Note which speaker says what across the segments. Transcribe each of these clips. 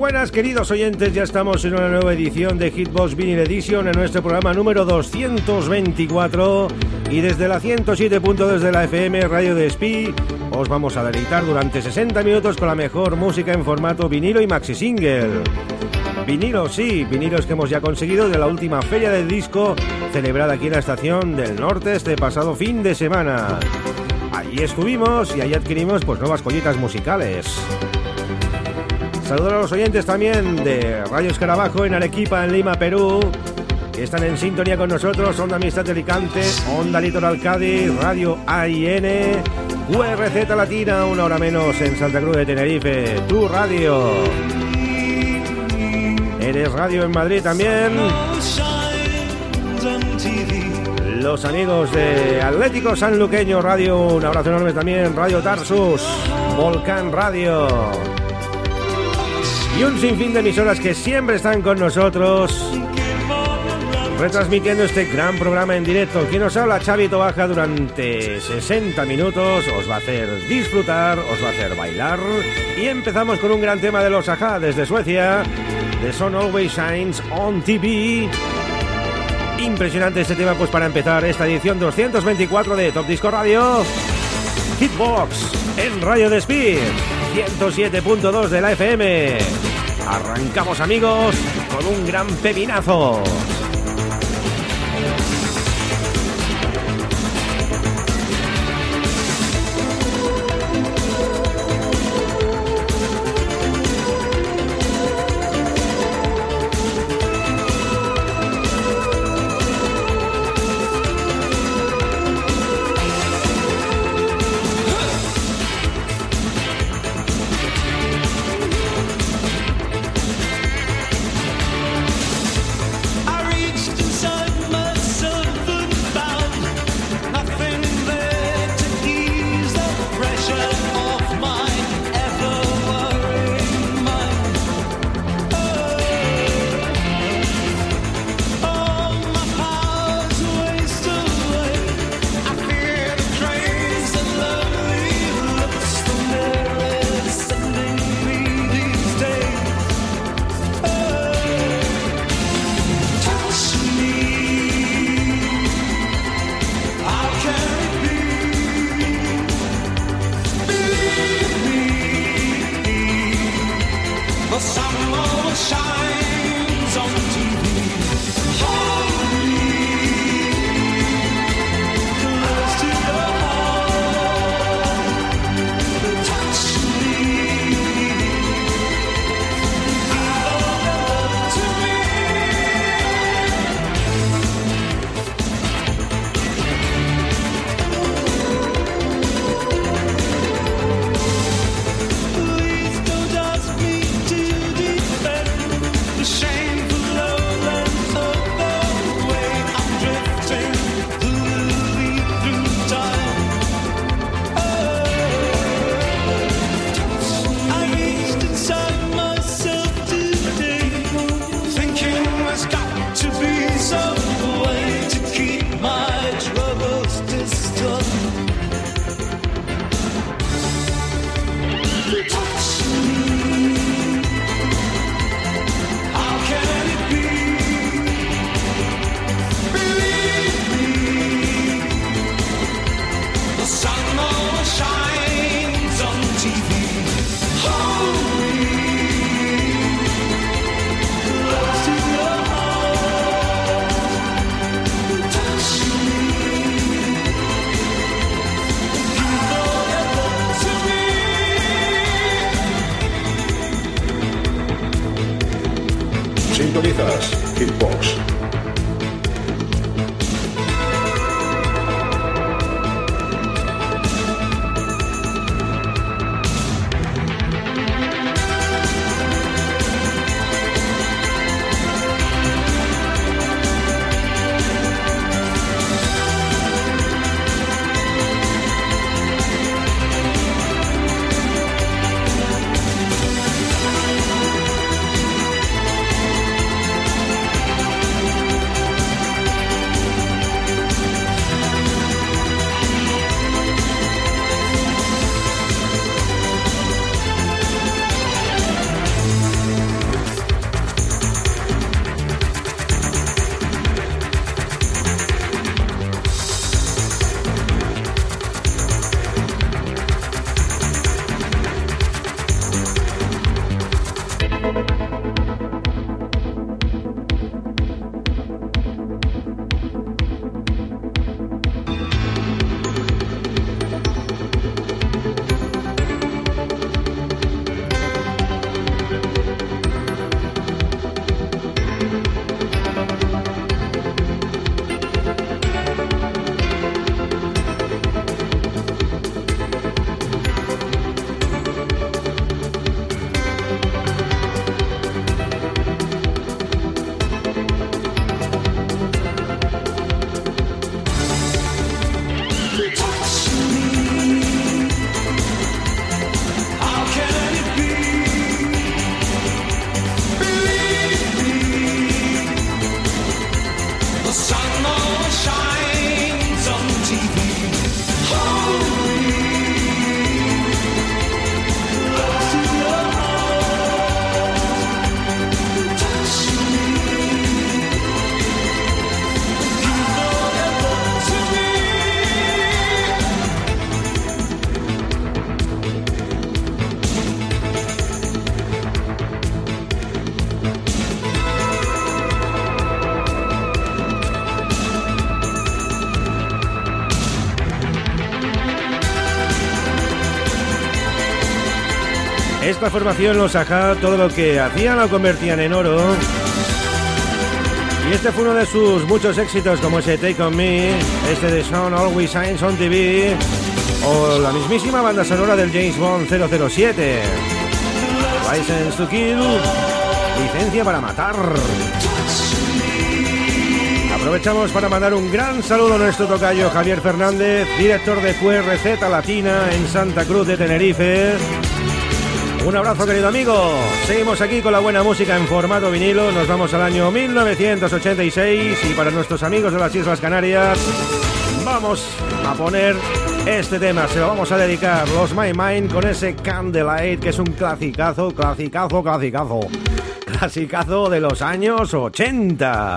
Speaker 1: Buenas queridos oyentes, ya estamos en una nueva edición de Hitbox Vinyl Edition en nuestro programa número 224 y desde la 107.2 de la FM Radio de Spi os vamos a deleitar durante 60 minutos con la mejor música en formato vinilo y maxi single. Vinilo, sí, vinilos que hemos ya conseguido de la última feria del disco celebrada aquí en la estación del norte este pasado fin de semana. Allí estuvimos y allí adquirimos pues nuevas collitas musicales. Saludos a los oyentes también de Radio Escarabajo en Arequipa, en Lima, Perú, que están en sintonía con nosotros, Onda Amistad de Alicante, Onda Litoral Cádiz, Radio AIN, URZ Latina, una hora menos en Santa Cruz de Tenerife, Tu Radio. Eres Radio en Madrid también. Los amigos de Atlético Sanluqueño Radio, un abrazo enorme también, Radio Tarsus, Volcán Radio y un sinfín de emisoras que siempre están con nosotros retransmitiendo este gran programa en directo. Quien nos habla, Xavi Tobaja, durante 60 minutos os va a hacer disfrutar, os va a hacer bailar y empezamos con un gran tema de los Aja desde Suecia, The Sun Always Shines on TV. Impresionante este tema pues para empezar esta edición 224 de Top Disco Radio. Hitbox en Radio de Speed 107.2 de la FM. Arrancamos amigos con un gran pepinazo.
Speaker 2: Esta formación, los Aja, todo lo que hacían lo convertían en oro. Y este fue uno de sus muchos éxitos, como ese Take On Me, este de Sean Always Shines on TV, o la mismísima banda sonora del James Bond 007. License to Kill, licencia para matar. Aprovechamos para mandar un gran saludo a nuestro tocayo Javier Fernández, director de QRZ Latina en Santa Cruz de Tenerife. Un abrazo querido amigo. Seguimos aquí con la buena música en formato vinilo. Nos vamos al año 1986 y para nuestros amigos de las Islas Canarias vamos a poner este tema. Se lo vamos a dedicar los My Mind con ese Candlelight que es un clasicazo, clasicazo, clasicazo. Clasicazo de los años 80.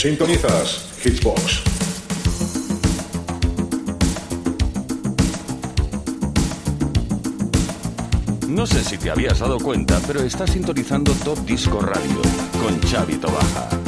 Speaker 3: Sintonizas Hitbox.
Speaker 4: No sé si te habías dado cuenta, pero estás sintonizando Top Disco Radio con Xavi Tobaja.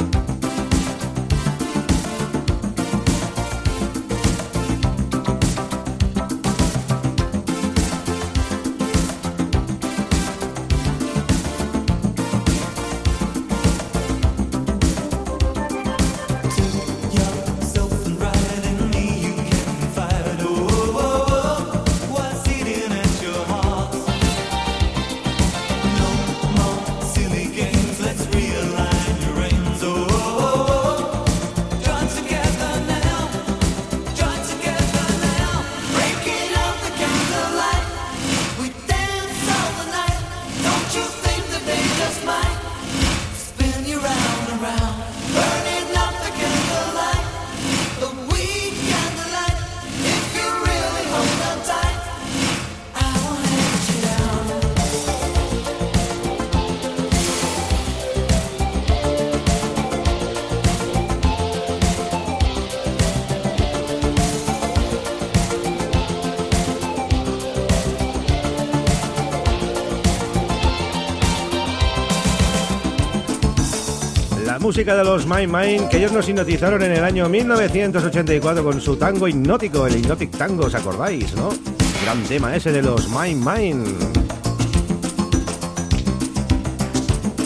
Speaker 5: Música de los Mind Mind, que ellos nos hipnotizaron en el año 1984 con su tango hipnótico, el Hypnotic Tango, ¿os acordáis, no? Gran tema ese de los Mind Mind.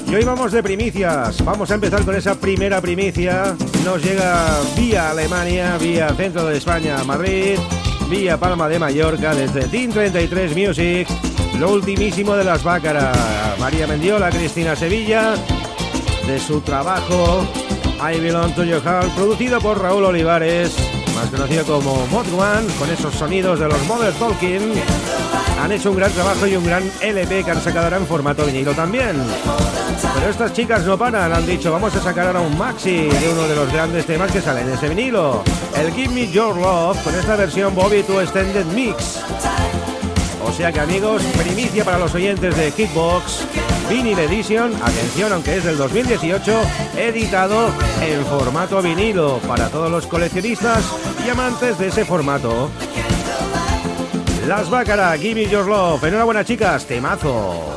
Speaker 5: Y hoy vamos de primicias. Vamos a empezar con esa primera primicia. Nos llega vía Alemania, vía centro de España, Madrid, vía Palma de Mallorca, desde Team 33 Music. Lo ultimísimo de las Bácaras. María Mendiola, Cristina Sevilla, de su trabajo I Belong to Your Heart, producido por Raúl Olivares, más conocido como Mod One, con esos sonidos de los Mother Talking. Han hecho un gran trabajo y un gran LP que han sacado ahora en formato vinilo también. Pero estas chicas no paran, han dicho vamos a sacar ahora un maxi de uno de los grandes temas que salen en ese vinilo. El Give Me Your Love con esta versión Bobby to Extended Mix. O sea que amigos, primicia para los oyentes de Kickbox, Vinyl Edition, atención aunque es del 2018, editado en formato vinilo para todos los coleccionistas y amantes de ese formato. Las Bácara, Give Me Your Love, enhorabuena chicas, temazo.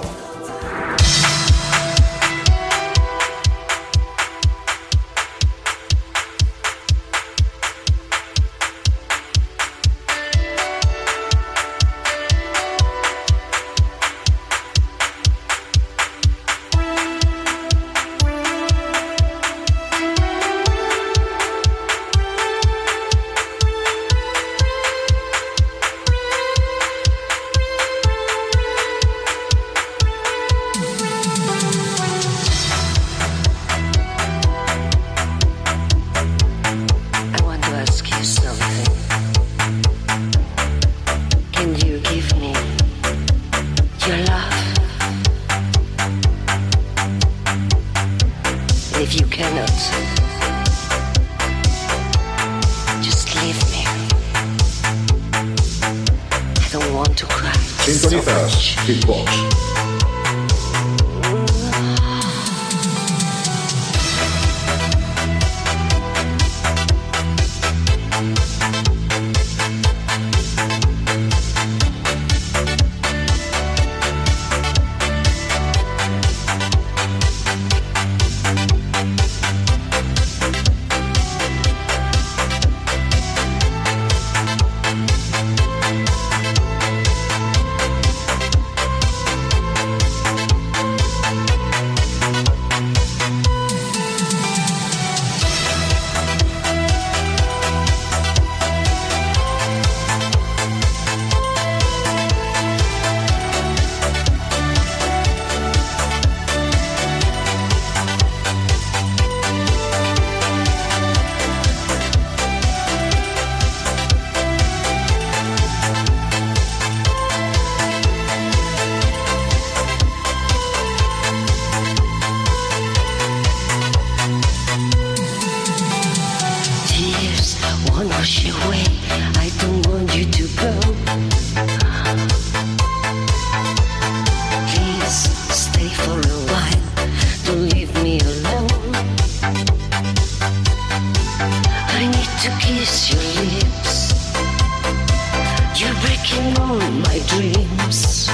Speaker 5: dreams.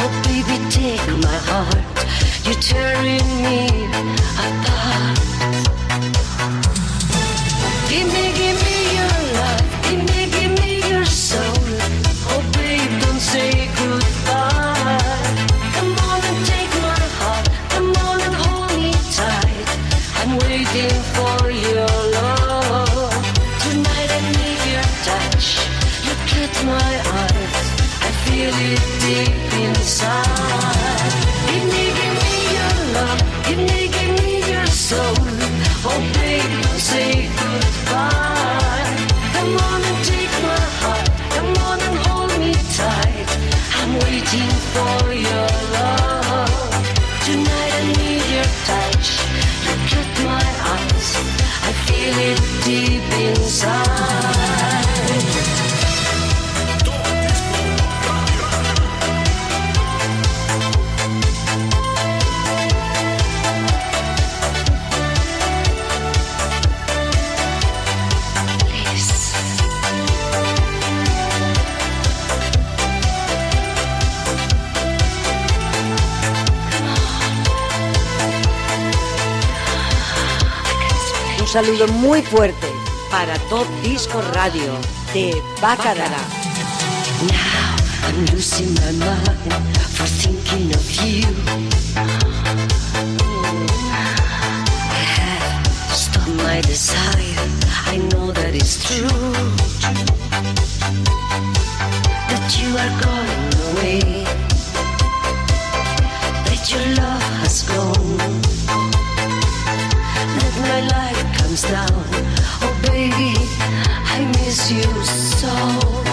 Speaker 5: Oh, baby, take my heart. You're tearing me apart. Give me, give me. Saludo muy fuerte para Top Disco Radio de Bacarara. My desire. I know that it's true. Down. Oh baby, I miss
Speaker 1: you so.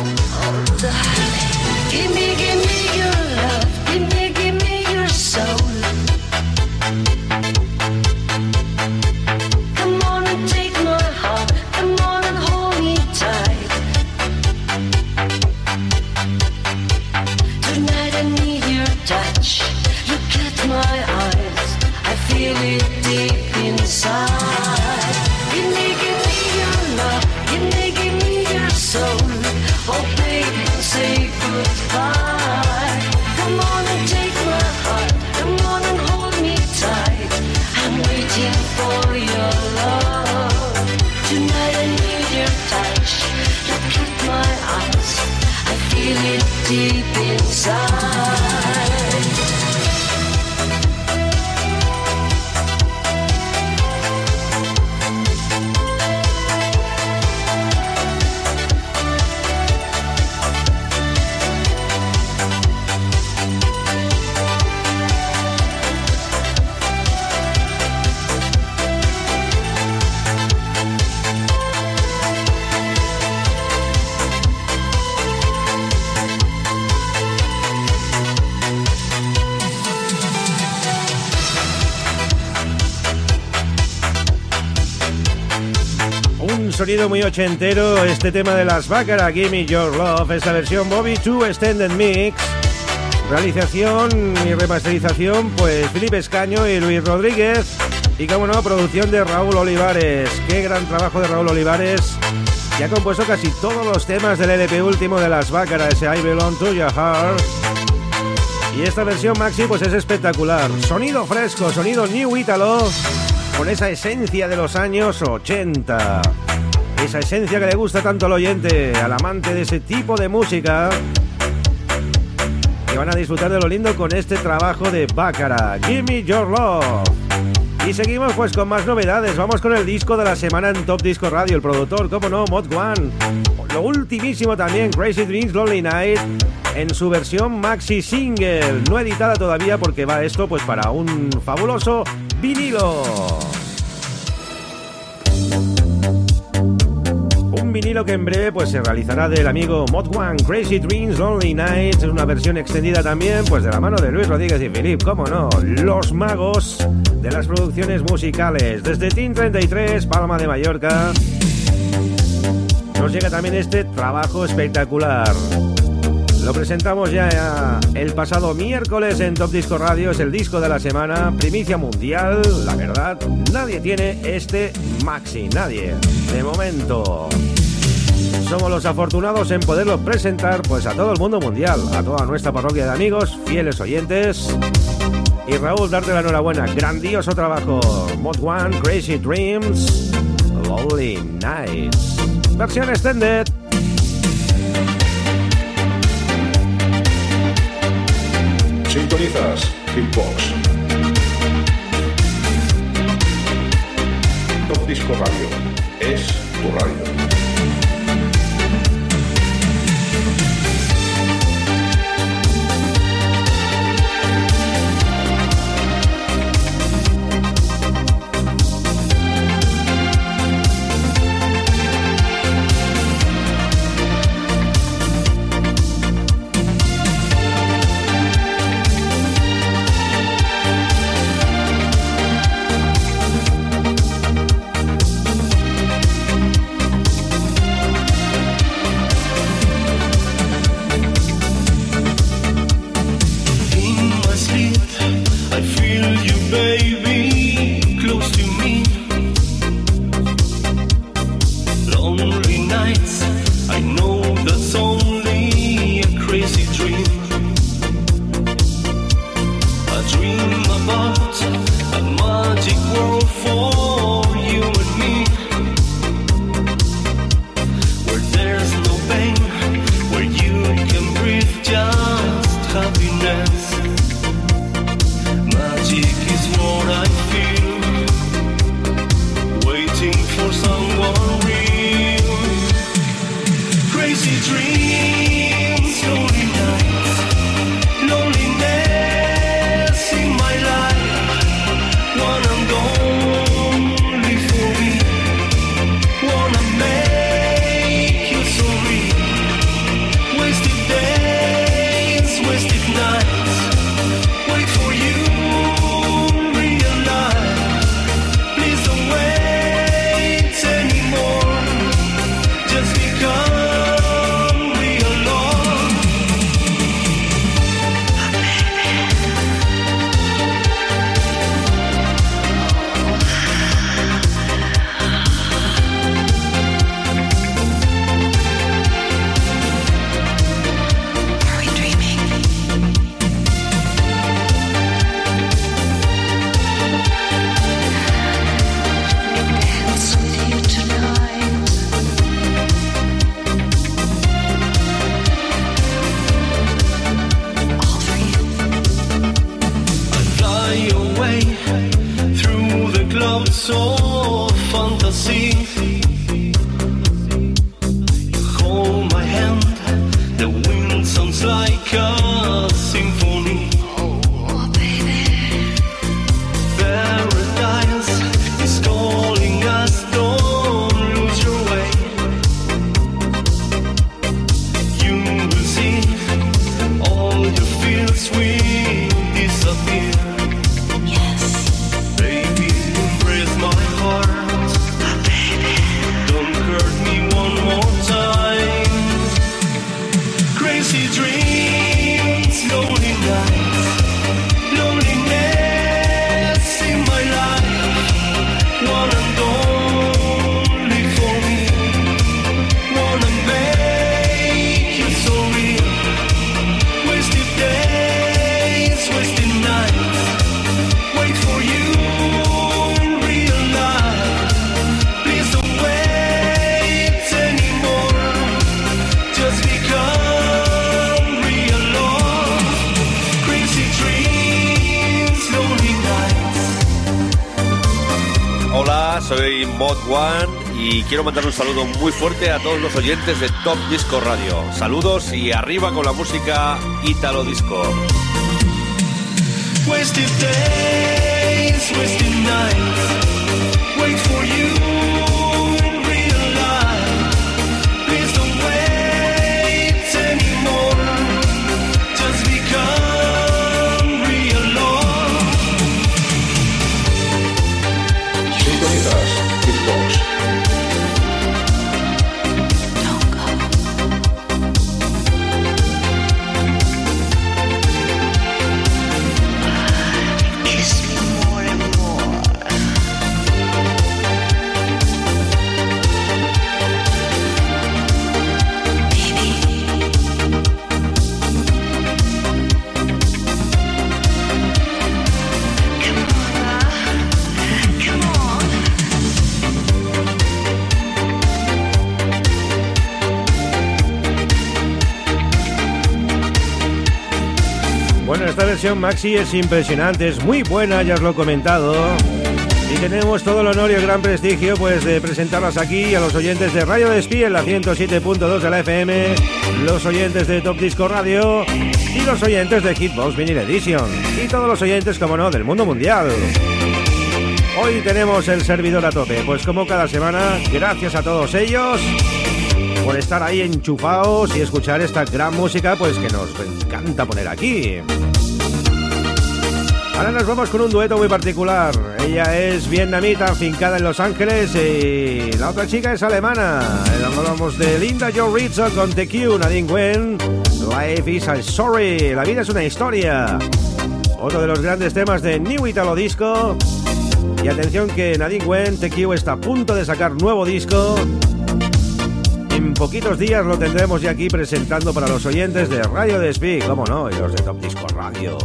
Speaker 1: Muy ochentero, este tema de las Baccarat, Gimme Your Love, esta versión Bobby 2 Extended Mix. Realización y remasterización, pues Felipe Escaño y Luis Rodríguez. Y como no, producción de Raúl Olivares. Qué gran trabajo de Raúl Olivares, que ha compuesto casi todos los temas del LP último de las Baccarat, ese I Belong to Your Heart. Y esta versión maxi pues es espectacular. Sonido fresco, sonido New Italo, con esa esencia de los años 80. Esa esencia que le gusta tanto al oyente, al amante de ese tipo de música. Que van a disfrutar de lo lindo con este trabajo de Bácara. Give me your love. Y seguimos pues con más novedades. Vamos con el disco de la semana en Top Disco Radio. El productor, como no, Mod One. Lo ultimísimo también, Crazy Dreams Lonely Night. En su versión maxi single. No editada todavía porque va esto pues para un fabuloso vinilo. Vinilo que en breve pues se realizará del amigo Mod One Crazy Dreams Lonely Nights, es una versión extendida también pues de la mano de Luis Rodríguez y Filip, cómo no, los magos de las producciones musicales. Desde Team 33, Palma de Mallorca, nos llega también este trabajo espectacular. Lo presentamos ya el pasado miércoles en Top Disco Radio, es el disco de la semana, primicia mundial, la verdad, nadie tiene este maxi, nadie, de momento. Somos los afortunados en poderlo presentar pues a todo el mundo mundial, a toda nuestra parroquia de amigos, fieles oyentes. Y Raúl, darte la enhorabuena, grandioso trabajo. Mod One, Crazy Dreams, Lonely Nights. Versión extended.
Speaker 3: Sintonizas Hitbox. Top Disco Radio. Es tu radio.
Speaker 6: Quiero mandar un saludo muy fuerte a todos los oyentes de Top Disco Radio. Saludos y arriba con la música Italo Disco.
Speaker 1: Maxi es impresionante, es muy buena, ya os lo he comentado. Y tenemos todo el honor y el gran prestigio pues de presentarlas aquí a los oyentes de Radio Despí en la 107.2 de la FM, los oyentes de Top Disco Radio y los oyentes de Hitbox Vinyl Edition y todos los oyentes, como no, del mundo mundial. Hoy tenemos el servidor a tope, pues como cada semana, gracias a todos ellos por estar ahí enchufados y escuchar esta gran música pues que nos encanta poner aquí. Ahora nos vamos con un dueto muy particular. Ella es vietnamita, afincada en Los Ángeles y la otra chica es alemana. Hablamos de Linda Joe Rizzo con TQ, Nadine Gwen. Life is a story, la vida es una historia. Otro de los grandes temas de New Italo Disco. Y atención que Nadine Gwen, TQ está a punto de sacar nuevo disco. En poquitos días lo tendremos ya aquí presentando para los oyentes de Radio Despí, cómo no, y los de Top Disco Radio.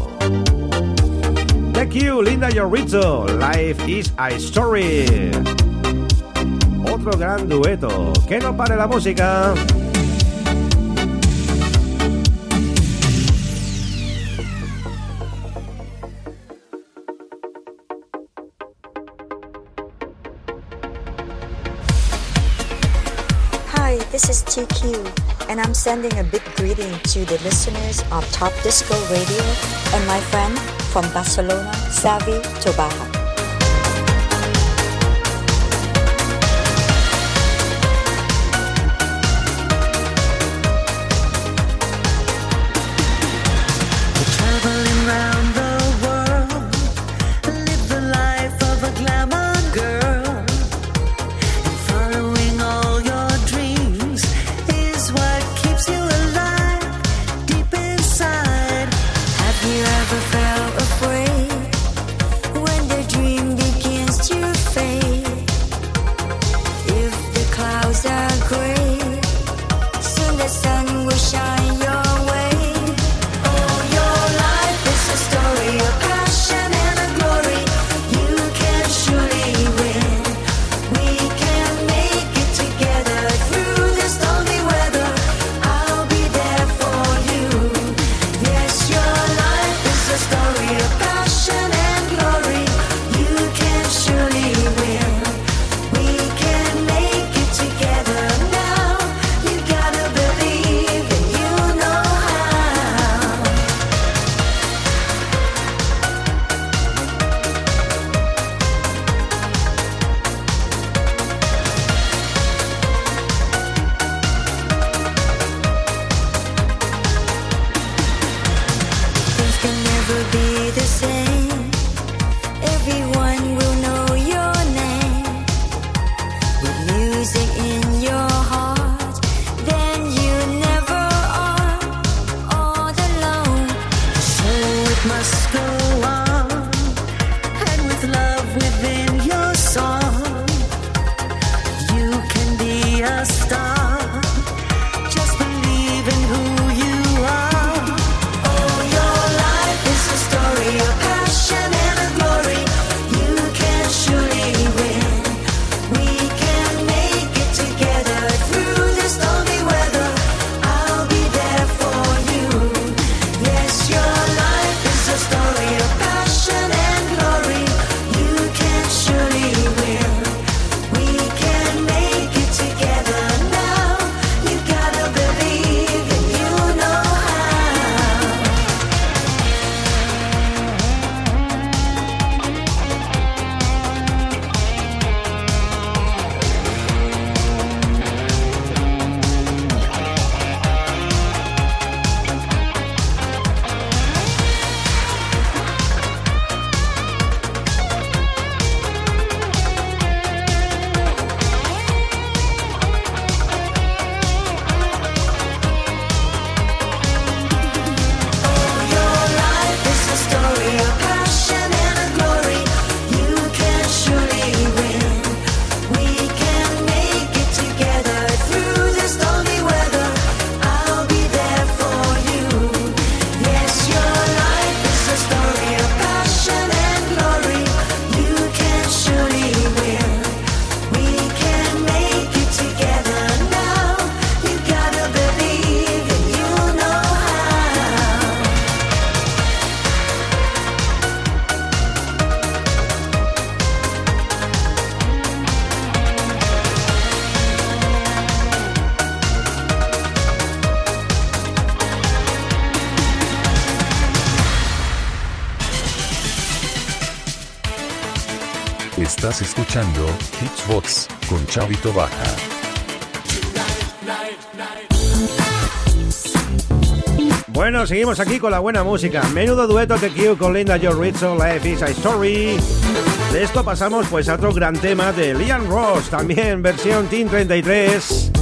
Speaker 1: Thank you, Linda Yorrizzo. Life is a story. Otro gran dueto. Que no pare la música.
Speaker 7: Hi, this is TQ, and I'm sending a big greeting to the listeners of Top Disco Radio and my friend from Barcelona, Savi Tobaha.
Speaker 8: Estás escuchando Hitsbox con Chavito Baja.
Speaker 1: Bueno, seguimos aquí con la buena música. Menudo dueto que Q con Linda Joe Rizzo, Life is a Story. De esto pasamos pues a otro gran tema de Liam Ross, también versión Team 33.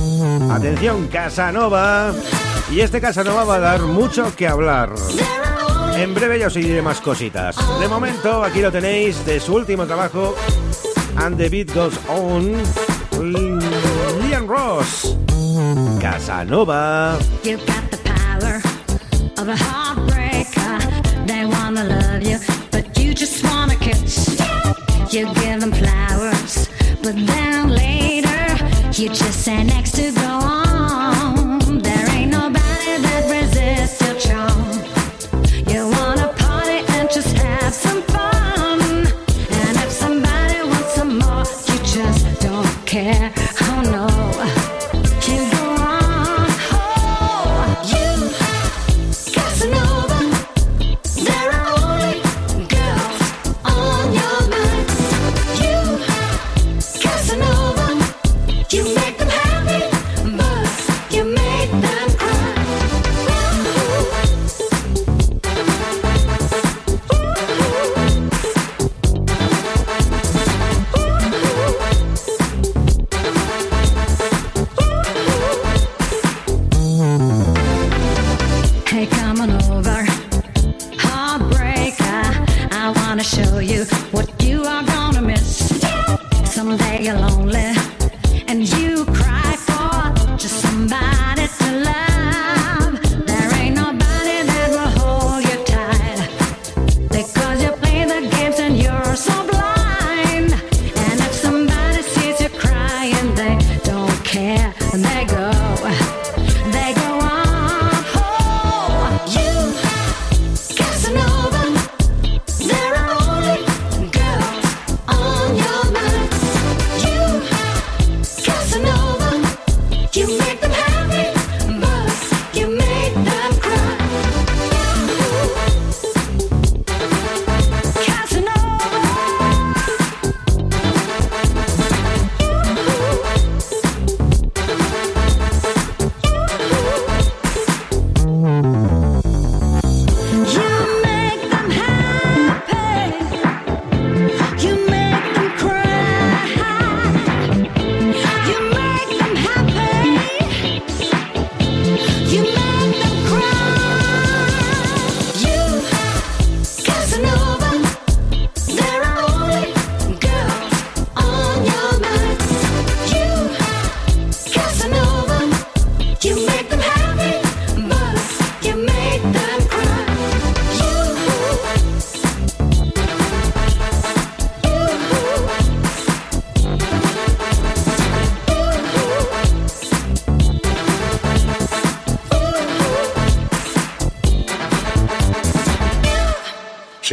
Speaker 1: Atención, Casanova. Y este Casanova va a dar mucho que hablar. En breve ya os diré más cositas. De momento, aquí lo tenéis de su último trabajo, And the Beat Goes On. Liam Ross. Casanova.
Speaker 9: You got the power of a heartbreaker. They wanna love you, but you just wanna kiss. You give them flowers, but then later you just say next to go on.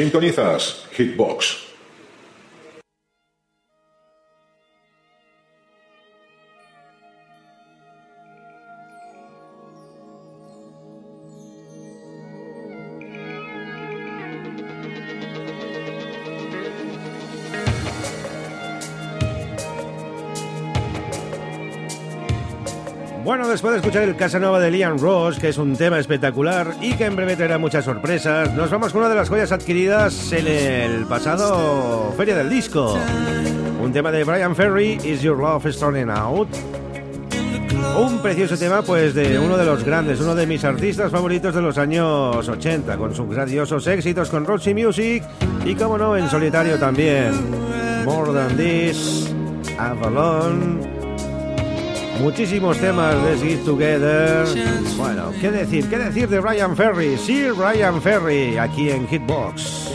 Speaker 3: Sintonizas Hitbox.
Speaker 1: Escuchar el Casanova de Liam Ross, que es un tema espectacular y que en breve traerá muchas sorpresas, nos vamos con una de las joyas adquiridas en el pasado Feria del Disco. Un tema de Brian Ferry, Is Your Love Starting Out? Un precioso tema, pues, de uno de los grandes, uno de mis artistas favoritos de los años 80, con sus grandiosos éxitos con Roxy Music y, como no, en solitario también. More Than This, Avalon. Muchísimos temas de Get Together. Bueno, ¿qué decir? ¿Qué decir de Ryan Ferry? Sí, Ryan Ferry, aquí en Hitbox.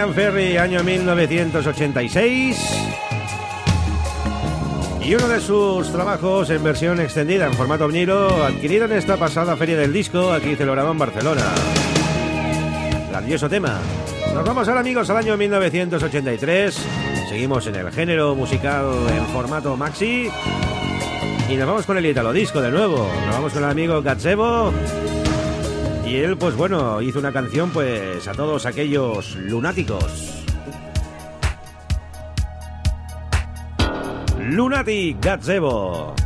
Speaker 1: Ryan Ferry, año 1986. Y uno de sus trabajos en versión extendida en formato vinilo, adquirido en esta pasada feria del disco, aquí celebrado en Barcelona. Grandioso tema. Nos vamos ahora, amigos, al año 1983. Seguimos en el género musical en formato maxi. Y nos vamos con el Italo Disco de nuevo. Nos vamos con el amigo Gazebo. Y él, pues bueno, hizo una canción pues a todos aquellos lunáticos. Lunatic Gazebo.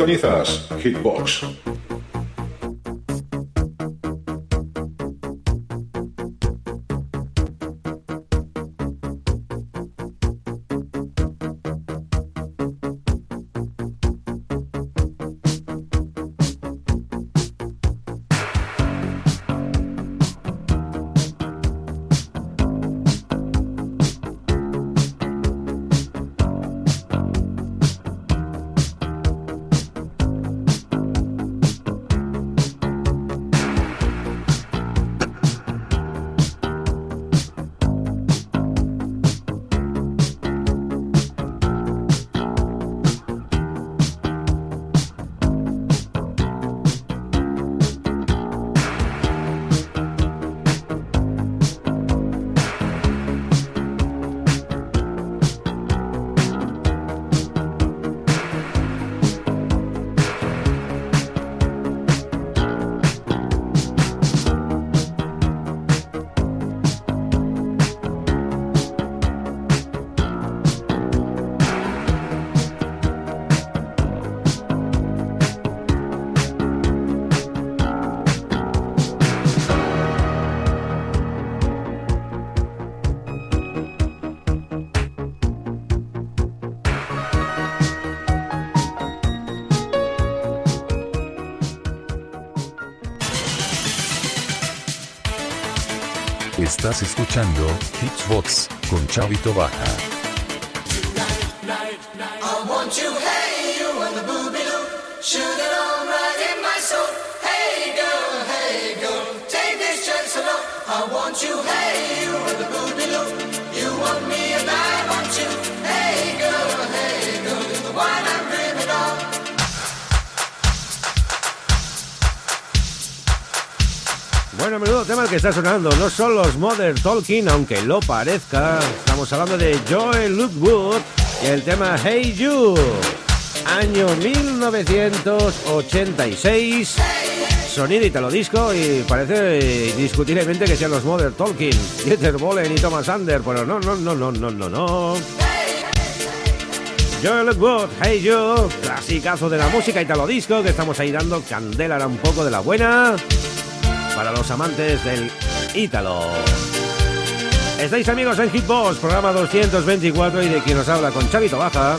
Speaker 3: Sintonizas Hitbox.
Speaker 8: Estás escuchando Hitsbox con Chavito Baja.
Speaker 10: I want you, hey, you and the booby-doo. Shoot it all right in my soul. Hey, girl, hey, girl, take this chance alone. I want you, hey, you and the booby-doo. You want me and I want you.
Speaker 1: Bueno, menudo tema que está sonando. No son los Mother Talking, aunque lo parezca. Estamos hablando de Joel Lookwood y el tema Hey You. Año 1986. Sonido italo disco y parece indiscutiblemente que sean los Mother Talking. Dieter Bohlen y Thomas Sander, pero no, no, no, no, no, no, no. Joel Lookwood, Hey You, clasicazo de la música italo disco que estamos ahí dando candela un poco de la buena para los amantes del Ítalo. Estáis amigos en Hitbox, programa 224 y de quien nos habla con Chavito Baja.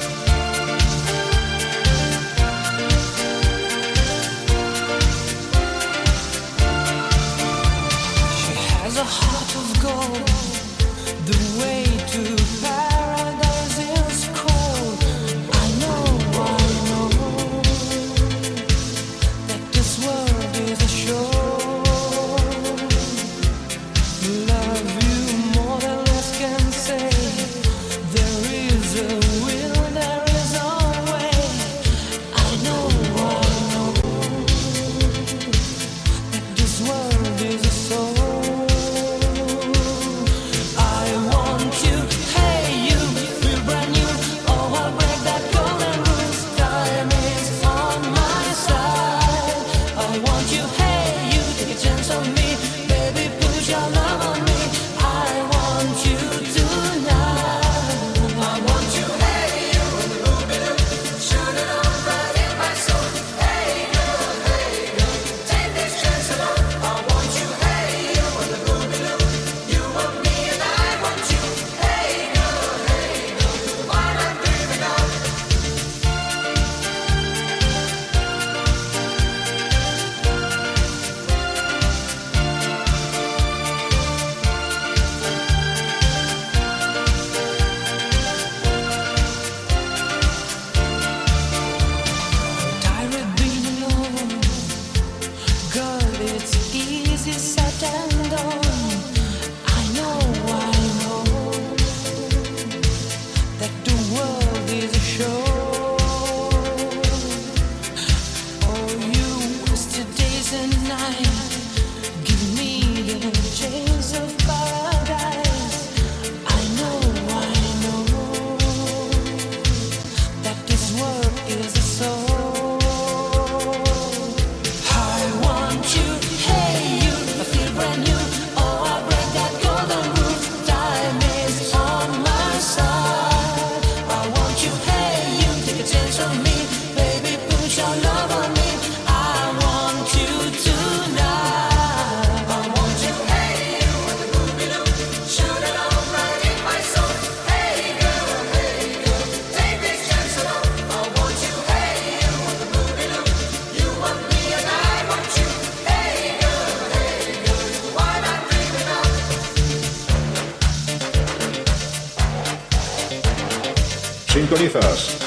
Speaker 3: Sintonizas Hitbox.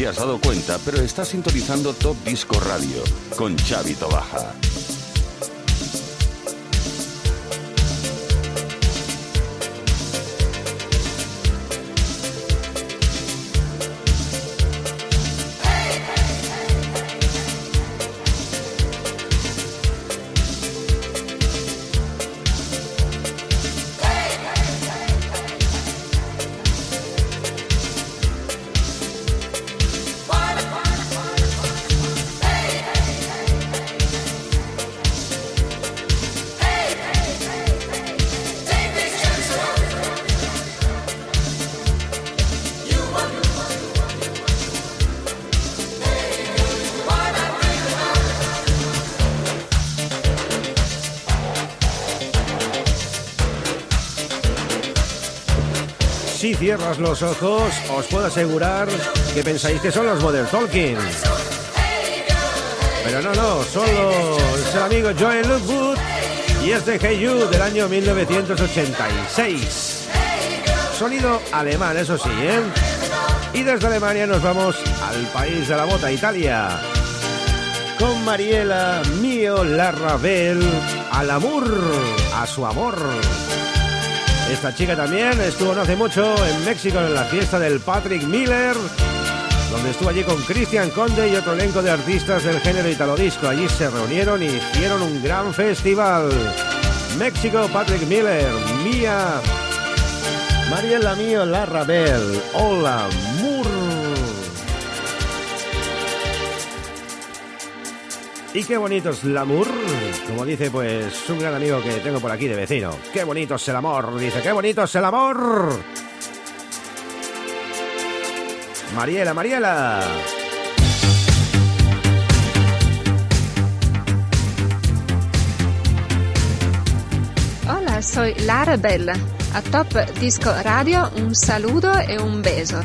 Speaker 4: Habías dado cuenta, pero estás sintonizando Top Disco Radio con Xavi Tobaja.
Speaker 1: Cierras los ojos, os puedo asegurar que pensáis que son los Modern Talking. Pero no, no, son los el amigo Joel Lookwood y este Hey You del año 1986. Sonido alemán, eso sí, ¿eh? Y desde Alemania nos vamos al país de la bota, Italia. Con Mariela Mio Larravel, al amor, a su amor. Esta chica también estuvo no hace mucho en México en la fiesta del Patrick Miller, donde estuvo allí con Cristian Conde y otro elenco de artistas del género italo disco. Allí se reunieron y hicieron un gran festival. México, Patrick Miller, Mía, Mariela Mío, Larrabel, Hola, Mur. Y qué bonito es el amor, como dice pues un gran amigo que tengo por aquí de vecino. Qué bonito es el amor, dice, qué bonito es el amor. Mariela, Mariela.
Speaker 11: Hola, soy Lara Bella. A Top Disco Radio un saludo e un beso.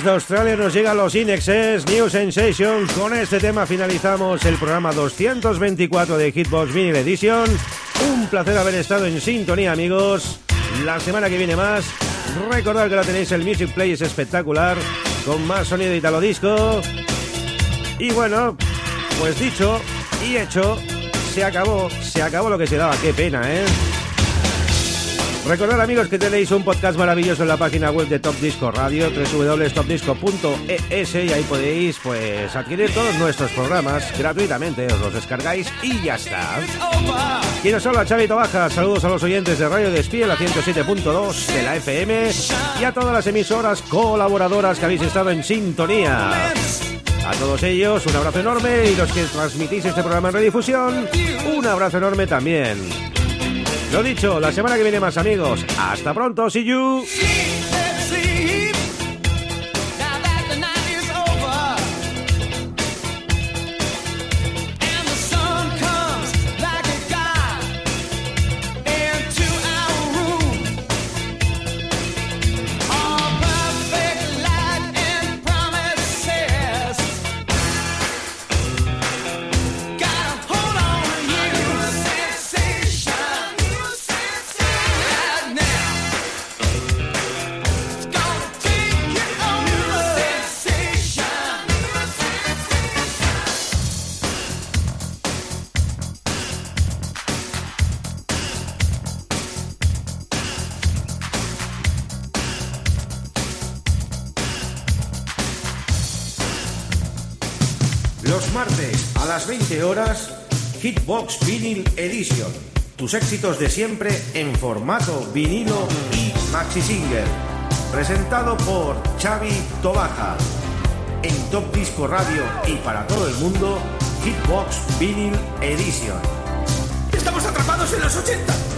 Speaker 1: Desde Australia nos llegan los Inexes New Sensations. Con este tema finalizamos el programa 224 de Hitbox Vinyl Edition. Un placer haber estado en sintonía, amigos. La semana que viene más. Recordad que la tenéis el Music Play es espectacular, con más sonido italo disco. Y bueno, pues dicho y hecho, se acabó, se acabó lo que se daba. Qué pena, ¿eh? Recordad amigos que tenéis un podcast maravilloso en la página web de Top Disco Radio, www.topdisco.es y ahí podéis pues adquirir todos nuestros programas gratuitamente, os los descargáis y ya está. Quien os habla, Chavito Baja, saludos a los oyentes de Radio Despiel, la 107.2 de la FM y a todas las emisoras colaboradoras que habéis estado en sintonía. A todos ellos, un abrazo enorme y los que transmitís este programa en redifusión, un abrazo enorme también. Lo dicho, la semana que viene más amigos. Hasta pronto, see you. Horas, Hitbox Vinyl Edition. Tus éxitos de siempre en formato vinilo y maxi single. Presentado por Xavi Tobaja. En Top Disco Radio y para todo el mundo, Hitbox Vinyl Edition.
Speaker 10: ¡Estamos atrapados en los 80!